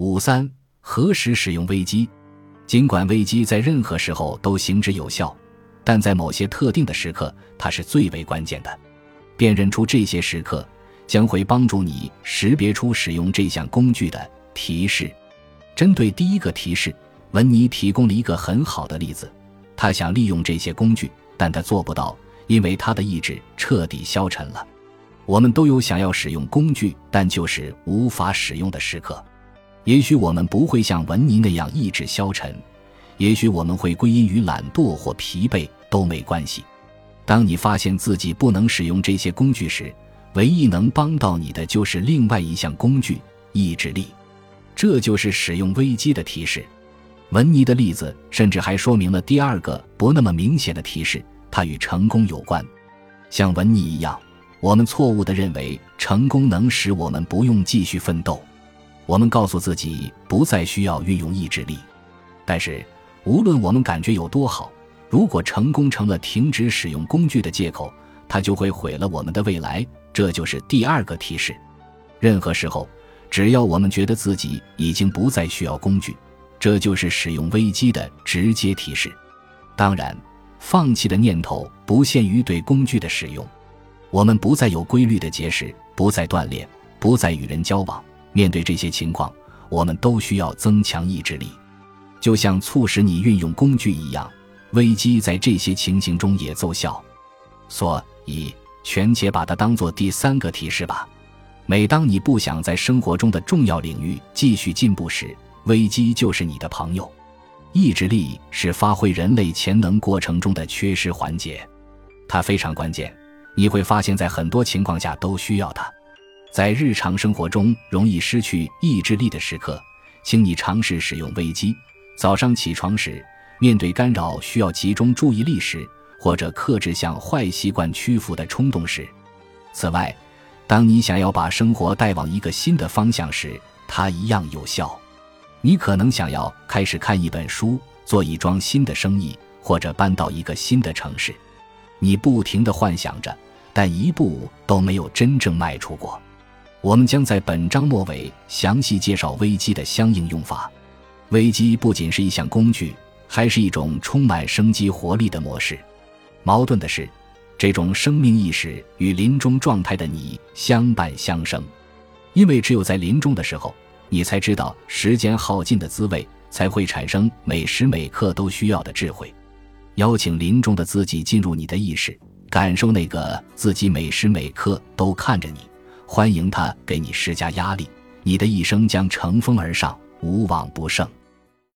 五三，何时使用危机？尽管危机在任何时候都行之有效，但在某些特定的时刻，它是最为关键的。辨认出这些时刻，将会帮助你识别出使用这项工具的提示。针对第一个提示，文尼提供了一个很好的例子。他想利用这些工具，但他做不到，因为他的意志彻底消沉了。我们都有想要使用工具，但就是无法使用的时刻。也许我们不会像文尼那样意志消沉，也许我们会归因于懒惰或疲惫，都没关系。当你发现自己不能使用这些工具时，唯一能帮到你的就是另外一项工具——意志力。这就是使用危机的提示。文尼的例子甚至还说明了第二个不那么明显的提示，它与成功有关。像文尼一样，我们错误地认为成功能使我们不用继续奋斗。我们告诉自己不再需要运用意志力，但是无论我们感觉有多好，如果成功成了停止使用工具的借口，它就会毁了我们的未来。这就是第二个提示。任何时候，只要我们觉得自己已经不再需要工具。这就是使用危机的直接提示。当然，放弃的念头不限于对工具的使用。我们不再有规律的节食，不再锻炼，不再与人交往。面对这些情况，我们都需要增强意志力，就像促使你运用工具一样。危机在这些情形中也奏效。所以，全且把它当做第三个提示吧。每当你不想在生活中的重要领域继续进步时，危机就是你的朋友，意志力是发挥人类潜能过程中的缺失环节，它非常关键。你会发现在很多情况下都需要它。在日常生活中容易失去意志力的时刻，请你尝试使用危机。早上起床时，面对干扰需要集中注意力时，或者克制向坏习惯屈服的冲动时。此外，当你想要把生活带往一个新的方向时，它一样有效。你可能想要开始看一本书，做一桩新的生意，或者搬到一个新的城市。你不停地幻想着，但一步都没有真正迈出过。我们将在本章末尾详细介绍危机的相应用法。危机不仅是一项工具，还是一种充满生机活力的模式。矛盾的是，这种生命意识与临终状态的你相伴相生，因为只有在临终的时候。你才知道时间耗尽的滋味，才会产生每时每刻都需要的智慧。邀请临终的自己进入你的意识，感受那个自己每时每刻都看着你，欢迎他给你施加压力，你的一生将乘风而上，无往不胜。